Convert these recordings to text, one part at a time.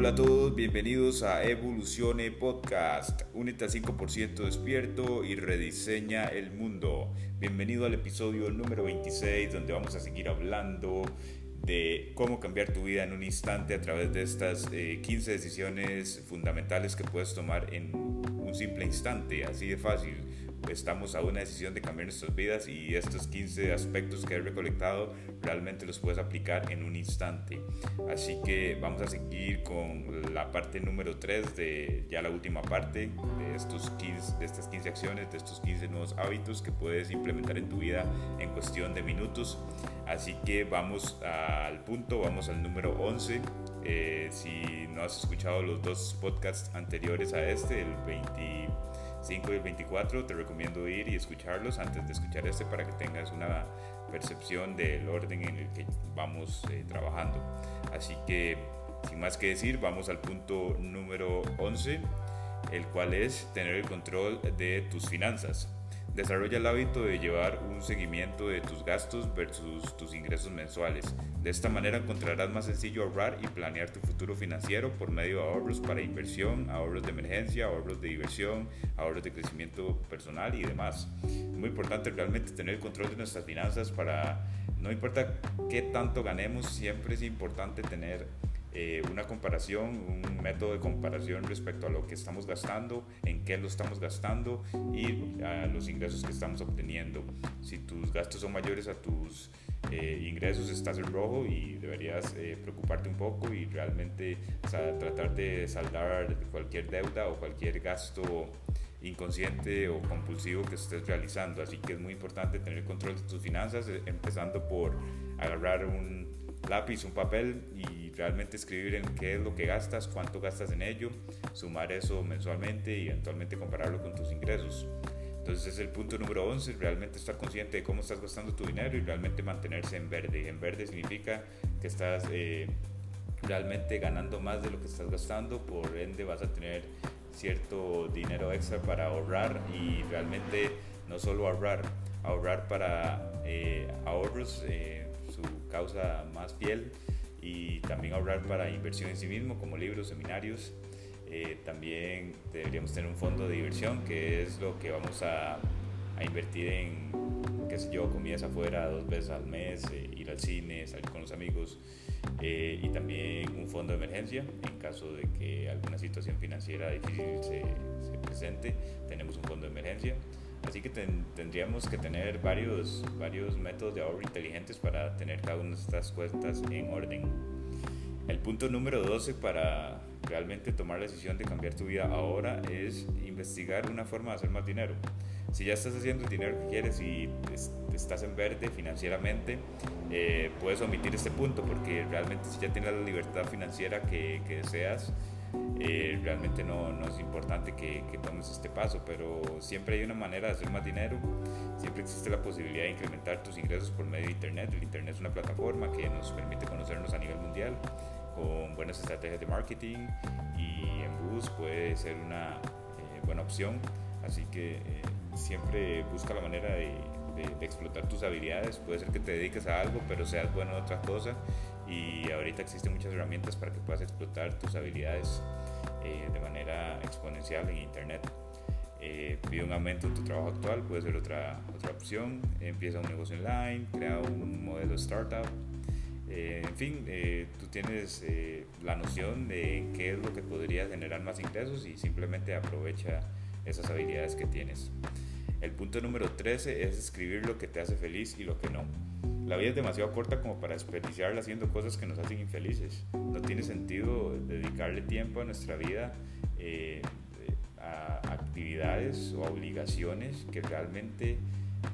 Hola a todos, bienvenidos a Evolucione Podcast. Únete al 5% despierto y rediseña el mundo. Bienvenido al episodio número 26 donde vamos a seguir hablando de cómo cambiar tu vida en un instante a través de estas 15 eh, decisiones fundamentales que puedes tomar en un simple instante, así de fácil estamos a una decisión de cambiar nuestras vidas y estos 15 aspectos que he recolectado realmente los puedes aplicar en un instante. Así que vamos a seguir con la parte número 3 de ya la última parte de, estos 15, de estas 15 acciones, de estos 15 nuevos hábitos que puedes implementar en tu vida en cuestión de minutos. Así que vamos al punto, vamos al número 11. Eh, si no has escuchado los dos podcasts anteriores a este, el 20 5 y el 24 te recomiendo ir y escucharlos antes de escuchar este para que tengas una percepción del orden en el que vamos eh, trabajando. Así que, sin más que decir, vamos al punto número 11, el cual es tener el control de tus finanzas. Desarrolla el hábito de llevar un seguimiento de tus gastos versus tus ingresos mensuales. De esta manera encontrarás más sencillo ahorrar y planear tu futuro financiero por medio de ahorros para inversión, ahorros de emergencia, ahorros de diversión, ahorros de crecimiento personal y demás. Muy importante realmente tener el control de nuestras finanzas para, no importa qué tanto ganemos, siempre es importante tener eh, una comparación, un método de comparación respecto a lo que estamos gastando, en qué lo estamos gastando y a los ingresos que estamos obteniendo. Si tus gastos son mayores a tus eh, ingresos, estás en rojo y deberías eh, preocuparte un poco y realmente tratar de saldar cualquier deuda o cualquier gasto inconsciente o compulsivo que estés realizando. Así que es muy importante tener control de tus finanzas, empezando por agarrar un lápiz, un papel y realmente escribir en qué es lo que gastas, cuánto gastas en ello, sumar eso mensualmente y eventualmente compararlo con tus ingresos. Entonces es el punto número 11, realmente estar consciente de cómo estás gastando tu dinero y realmente mantenerse en verde. En verde significa que estás eh, realmente ganando más de lo que estás gastando, por ende vas a tener cierto dinero extra para ahorrar y realmente no solo ahorrar, ahorrar para eh, ahorros. Eh, causa más fiel y también ahorrar para inversión en sí mismo como libros, seminarios. Eh, también deberíamos tener un fondo de diversión que es lo que vamos a, invertir en, qué sé yo, comidas afuera dos veces al mes, eh, ir al cine, salir con los amigos eh, y también un fondo de emergencia en caso de que alguna situación financiera difícil se presente, tenemos un fondo de emergencia. Así que tendríamos que tener varios, varios métodos de ahorro inteligentes para tener cada una de estas cuentas en orden. El punto número 12 para realmente tomar la decisión de cambiar tu vida ahora es investigar una forma de hacer más dinero. Si ya estás haciendo el dinero que quieres y estás en verde financieramente, eh, puedes omitir este punto porque realmente si ya tienes la libertad financiera que, que deseas, eh, realmente no, no, es importante que, que, tomes este paso, pero siempre hay una manera de hacer más dinero, siempre existe la posibilidad de incrementar tus ingresos por medio de Internet. El Internet es una plataforma que nos permite conocernos a nivel mundial con buenas estrategias de marketing y en bus puede ser una eh, buena opción, así que eh, siempre busca la manera de, de, de explotar tus habilidades, puede ser que te dediques a algo, pero seas bueno en otra cosa. Y ahorita existen muchas herramientas para que puedas explotar tus habilidades eh, de manera exponencial en Internet. Eh, pide un aumento en tu trabajo actual, puede ser otra, otra opción. Empieza un negocio online, crea un modelo startup. Eh, en fin, eh, tú tienes la noción de qué es lo que podría generar más ingresos y simplemente aprovecha esas habilidades que tienes. El punto número 13 es escribir lo que te hace feliz y lo que no. La vida es demasiado corta como para desperdiciarla haciendo cosas que nos hacen infelices. No tiene sentido dedicarle tiempo a nuestra vida eh, a actividades o obligaciones que realmente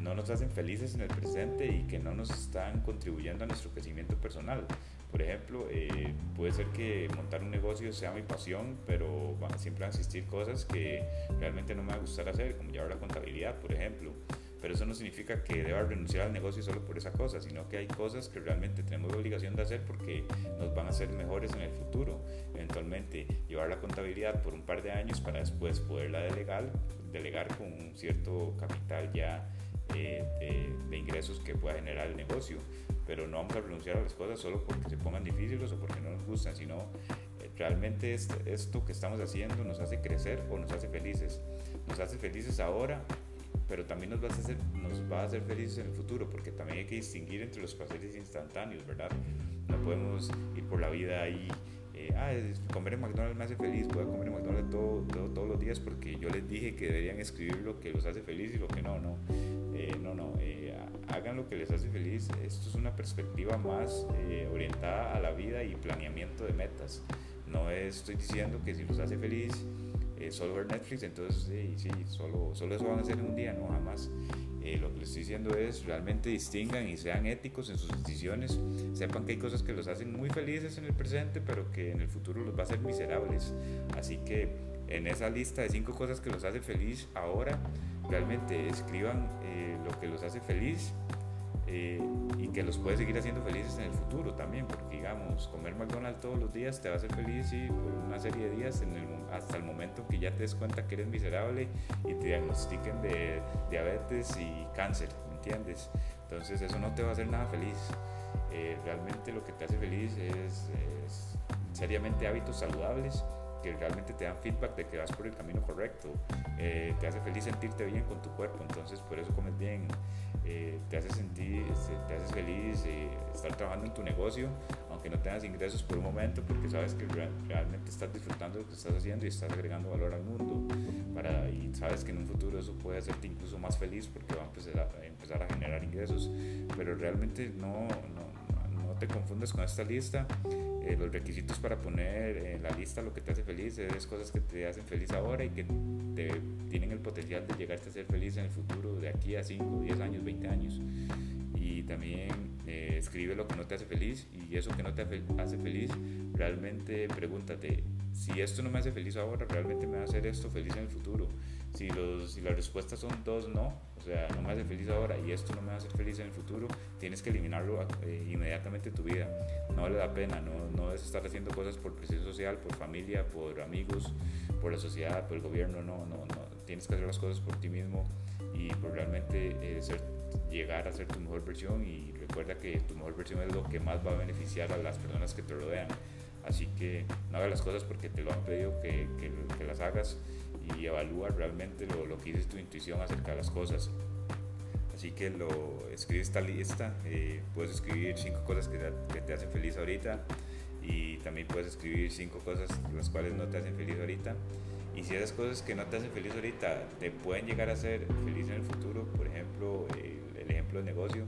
no nos hacen felices en el presente y que no nos están contribuyendo a nuestro crecimiento personal. Por ejemplo, eh, puede ser que montar un negocio sea mi pasión, pero siempre van a existir cosas que realmente no me va a gustar hacer, como llevar la contabilidad, por ejemplo. Pero eso no significa que deba renunciar al negocio solo por esa cosa, sino que hay cosas que realmente tenemos la obligación de hacer porque nos van a hacer mejores en el futuro. Eventualmente, llevar la contabilidad por un par de años para después poderla delegar, delegar con un cierto capital ya eh, de, ingresos que pueda generar el negocio. Pero no vamos a renunciar a las cosas solo porque se pongan difíciles o porque no nos gustan, sino eh, realmente esto que estamos haciendo nos hace crecer o nos hace felices. Nos hace felices ahora, pero también nos va, a hacer, nos va a hacer felices en el futuro, porque también hay que distinguir entre los placeres instantáneos, ¿verdad? No podemos ir por la vida ahí eh, ah, comer en McDonald's me hace feliz, voy a comer en McDonald's todo, todos los días porque yo les dije que deberían escribir lo que los hace feliz y lo que no, no, eh, no, no, eh, hagan lo que les hace feliz. Esto es una perspectiva más orientada a la vida y planeamiento de metas. No estoy diciendo que si los hace feliz solo ver Netflix, entonces sí, solo, solo eso van a hacer en un día, no jamás. Eh, lo que les estoy diciendo es realmente distingan y sean éticos en sus decisiones. Sepan que hay cosas que los hacen muy felices en el presente, pero que en el futuro los va a hacer miserables. Así que en esa lista de cinco cosas que los hace feliz ahora, realmente escriban eh, lo que los hace feliz eh, y que los puede seguir haciendo felices en el futuro también, porque digamos, comer McDonald's todos los días te va a hacer feliz y por una serie de días en el, hasta el momento que ya te des cuenta que eres miserable y te diagnostiquen de diabetes y cáncer, ¿me entiendes? Entonces eso no te va a hacer nada feliz. Eh, realmente lo que te hace feliz es, seriamente hábitos saludables que realmente te dan feedback de que vas por el camino correcto. Eh, te hace feliz sentirte bien con tu cuerpo, entonces por eso comes bien. Eh, te hace sentir, te haces feliz eh, estar trabajando en tu negocio, aunque no tengas ingresos por un momento, porque sabes que realmente estás disfrutando de lo que estás haciendo y estás agregando valor al mundo. Para, y sabes que en un futuro eso puede hacerte incluso más feliz porque va a empezar a, generar ingresos. Pero realmente no te confundas con esta lista. Eh, los requisitos para poner en la lista lo que te hace feliz es cosas que te hacen feliz ahora y que te, tienen el potencial de llegarte a ser feliz en el futuro, de aquí a 5, 10 años, 20 años. Y también eh, escribe lo que no te hace feliz y eso que no te hace feliz, realmente pregúntate, si esto no me hace feliz ahora, realmente me va a hacer esto feliz en el futuro. Si, los, si las respuestas son dos no, o sea, no me hace feliz ahora y esto no me va a hacer feliz en el futuro, tienes que eliminarlo eh, inmediatamente de tu vida. No vale la pena, no, no es estar haciendo cosas por presión social, por familia, por amigos, por la sociedad, por el gobierno, no, no, no. Tienes que hacer las cosas por ti mismo y por realmente eh, ser, llegar a ser tu mejor versión y recuerda que tu mejor versión es lo que más va a beneficiar a las personas que te rodean. Así que no hagas las cosas porque te lo han pedido que, que, que las hagas y evalúa realmente lo, lo, que dice tu intuición acerca de las cosas. Así que lo escribe esta lista, eh, puedes escribir cinco cosas que te, que te, hacen feliz ahorita y también puedes escribir cinco cosas las cuales no te hacen feliz ahorita. Y si esas cosas que no te hacen feliz ahorita te pueden llegar a hacer feliz en el futuro, por ejemplo, el ejemplo de negocio,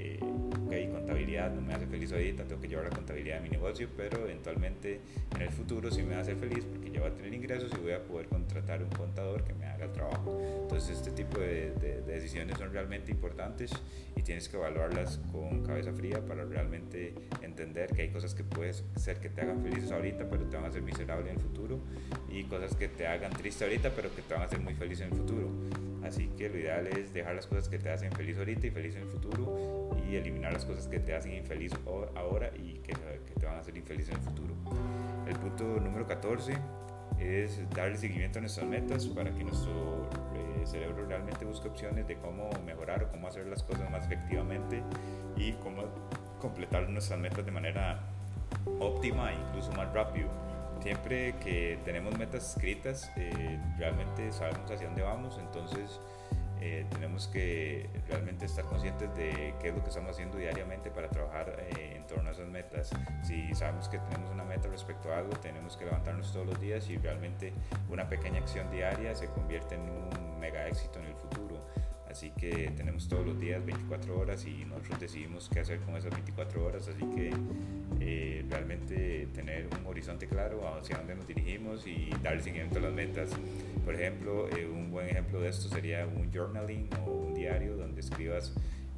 eh, ok, contabilidad no me hace feliz ahorita, tengo que llevar la contabilidad de mi negocio, pero eventualmente en el futuro sí me va a hacer feliz porque ya voy a tener ingresos y voy a poder contratar un contador que me haga el trabajo. Entonces este tipo de, decisiones son realmente importantes y tienes que evaluarlas con cabeza fría para realmente entender que hay cosas que puedes ser que te hagan felices ahorita, pero te van a hacer miserable en el futuro y cosas que te hagan triste ahorita, pero que te van a hacer muy feliz en el futuro. Así que lo ideal es dejar las cosas que te hacen feliz ahorita y feliz en el futuro y eliminar las cosas que te hacen infeliz ahora y que, te van a hacer infeliz en el futuro. El punto número 14 es darle seguimiento a nuestras metas para que nuestro eh, cerebro realmente busque opciones de cómo mejorar o cómo hacer las cosas más efectivamente y cómo completar nuestras metas de manera óptima e incluso más rápido. Siempre que tenemos metas escritas, eh, realmente sabemos hacia dónde vamos, entonces eh, tenemos que realmente estar conscientes de qué es lo que estamos haciendo diariamente para trabajar eh, en torno a esas metas. Si sabemos que tenemos una meta respecto a algo, tenemos que levantarnos todos los días y realmente una pequeña acción diaria se convierte en un mega éxito en el futuro. Así que tenemos todos los días 24 horas y nosotros decidimos qué hacer con esas 24 horas. Así que eh, realmente tener un horizonte claro hacia dónde nos dirigimos y darle seguimiento a las metas. Por ejemplo, eh, un buen ejemplo de esto sería un journaling o un diario donde escribas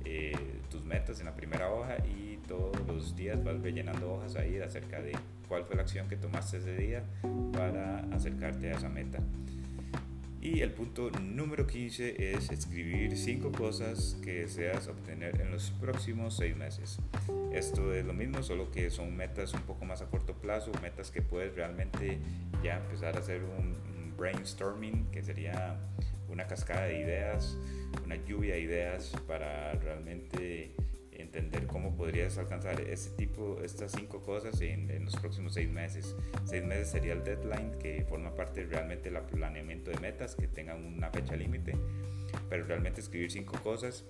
eh, tus metas en la primera hoja y todos los días vas rellenando hojas ahí acerca de cuál fue la acción que tomaste ese día para acercarte a esa meta. Y el punto número 15 es escribir 5 cosas que deseas obtener en los próximos 6 meses. Esto es lo mismo, solo que son metas un poco más a corto plazo, metas que puedes realmente ya empezar a hacer un, brainstorming, que sería una cascada de ideas, una lluvia de ideas para realmente entender cómo podrías alcanzar este tipo, estas cinco cosas en, los próximos seis meses. Seis meses sería el deadline que forma parte realmente del planeamiento de metas que tengan una fecha límite, pero realmente escribir cinco cosas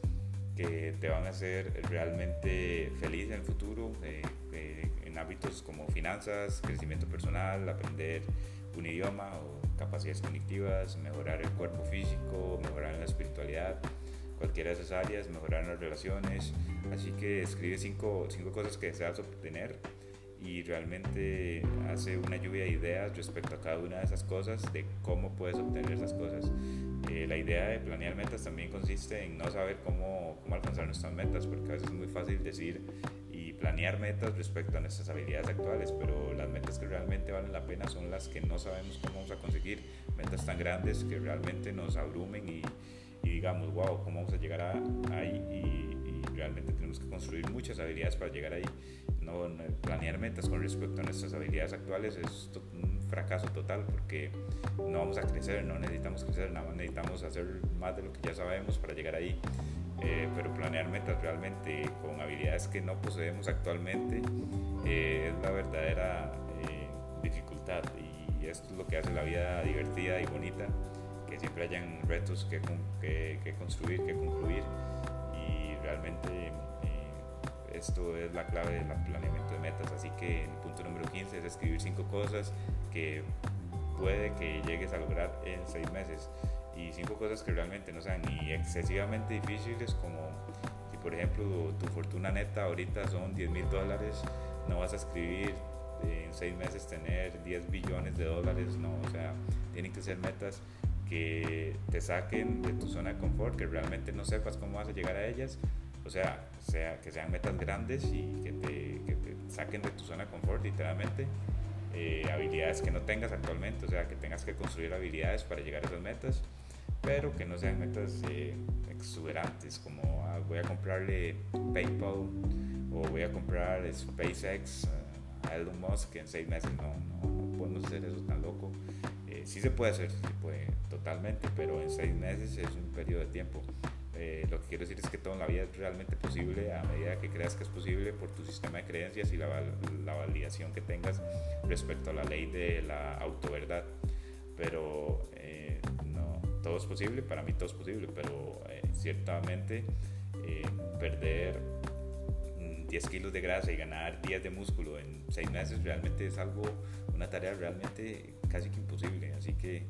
que te van a hacer realmente feliz en el futuro, eh, eh, en hábitos como finanzas, crecimiento personal, aprender un idioma o capacidades cognitivas, mejorar el cuerpo físico, mejorar la espiritualidad cualquiera de esas áreas, mejorar las relaciones. Así que escribe cinco, cinco cosas que deseas obtener y realmente hace una lluvia de ideas respecto a cada una de esas cosas, de cómo puedes obtener esas cosas. Eh, la idea de planear metas también consiste en no saber cómo, cómo alcanzar nuestras metas, porque a veces es muy fácil decir planear metas respecto a nuestras habilidades actuales, pero las metas que realmente valen la pena son las que no sabemos cómo vamos a conseguir, metas tan grandes que realmente nos abrumen y, y digamos, wow, ¿cómo vamos a llegar a, ahí? Y, realmente tenemos que construir muchas habilidades para llegar ahí. No, planear metas con respecto a nuestras habilidades actuales es un fracaso total porque no vamos a crecer, no necesitamos crecer, nada más necesitamos hacer más de lo que ya sabemos para llegar ahí. Eh, pero planear metas realmente con habilidades que no poseemos actualmente eh, es la verdadera eh, dificultad. Y esto es lo que hace la vida divertida y bonita que siempre hayan retos que, que, construir, que concluir. Y realmente eh, esto es la clave del planeamiento de metas. Así que el punto número 15 es escribir cinco cosas que puede que llegues a lograr en seis meses y cinco cosas que realmente no sean ni excesivamente difíciles como si por ejemplo tu fortuna neta ahorita son 10 mil dólares, no vas a escribir en seis meses tener 10 billones de dólares, no, o sea, tienen que ser metas que te saquen de tu zona de confort, que realmente no sepas cómo vas a llegar a ellas, o sea, sea que sean metas grandes y que te, que te saquen de tu zona de confort literalmente, eh, habilidades que no tengas actualmente, o sea, que tengas que construir habilidades para llegar a esas metas, pero que no sean metas eh, exuberantes como ah, voy a comprarle PayPal o voy a comprar SpaceX eh, a Elon Musk en seis meses, no, no, no podemos hacer eso tan loco sí se puede hacer, sí puede, totalmente, pero en seis meses es un periodo de tiempo. Eh, lo que quiero decir es que todo en la vida es realmente posible a medida que creas que es posible por tu sistema de creencias y la, la validación que tengas respecto a la ley de la autoverdad. Pero eh, todo es posible, para mí todo es posible, pero eh, ciertamente perder 10 kilos de grasa y ganar 10 de músculo en 6 meses realmente es algo, una tarea realmente casi que imposible. Así que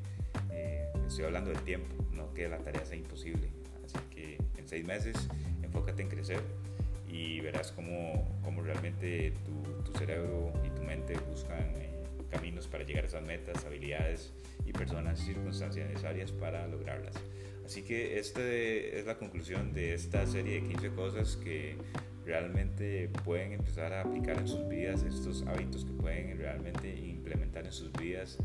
eh, estoy hablando del tiempo, no que la tarea sea imposible. Así que en 6 meses enfócate en crecer y verás cómo, cómo realmente tu, tu, cerebro y tu mente buscan eh, caminos para llegar a esas metas, habilidades y personas y circunstancias necesarias para lograrlas. Así que esta es la conclusión de esta serie de 15 cosas que realmente pueden empezar a aplicar en sus vidas, estos hábitos que pueden realmente implementar en sus vidas,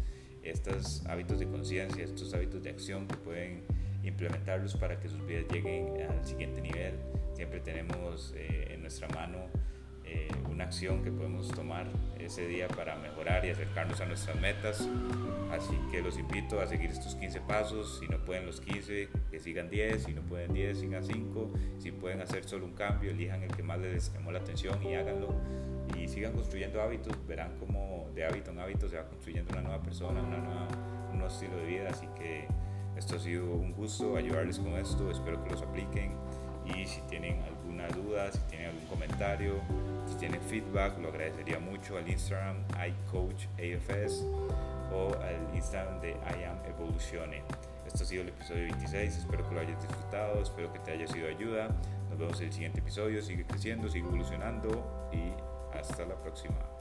estos hábitos de conciencia, estos hábitos de acción que pueden implementarlos para que sus vidas lleguen al siguiente nivel. Siempre tenemos eh, en nuestra mano eh, una acción que podemos tomar ese día para mejorar y acercarnos a nuestras metas. Así que los invito a seguir estos 15 pasos. Si no pueden los 15, que sigan 10. Si no pueden 10, sigan 5. Si pueden hacer solo un cambio, elijan el que más les llamó la atención y háganlo. Y sigan construyendo hábitos. Verán cómo de hábito en hábito se va construyendo una nueva persona, una nueva, un nuevo estilo de vida. Así que esto ha sido un gusto ayudarles con esto. Espero que los apliquen. Y si tienen alguna duda, si tienen algún comentario, si tienen feedback, lo agradecería mucho al Instagram iCoachAFS o al Instagram de I Am Evolucione. Esto ha sido el episodio 26, espero que lo hayas disfrutado, espero que te haya sido ayuda. Nos vemos en el siguiente episodio, sigue creciendo, sigue evolucionando y hasta la próxima.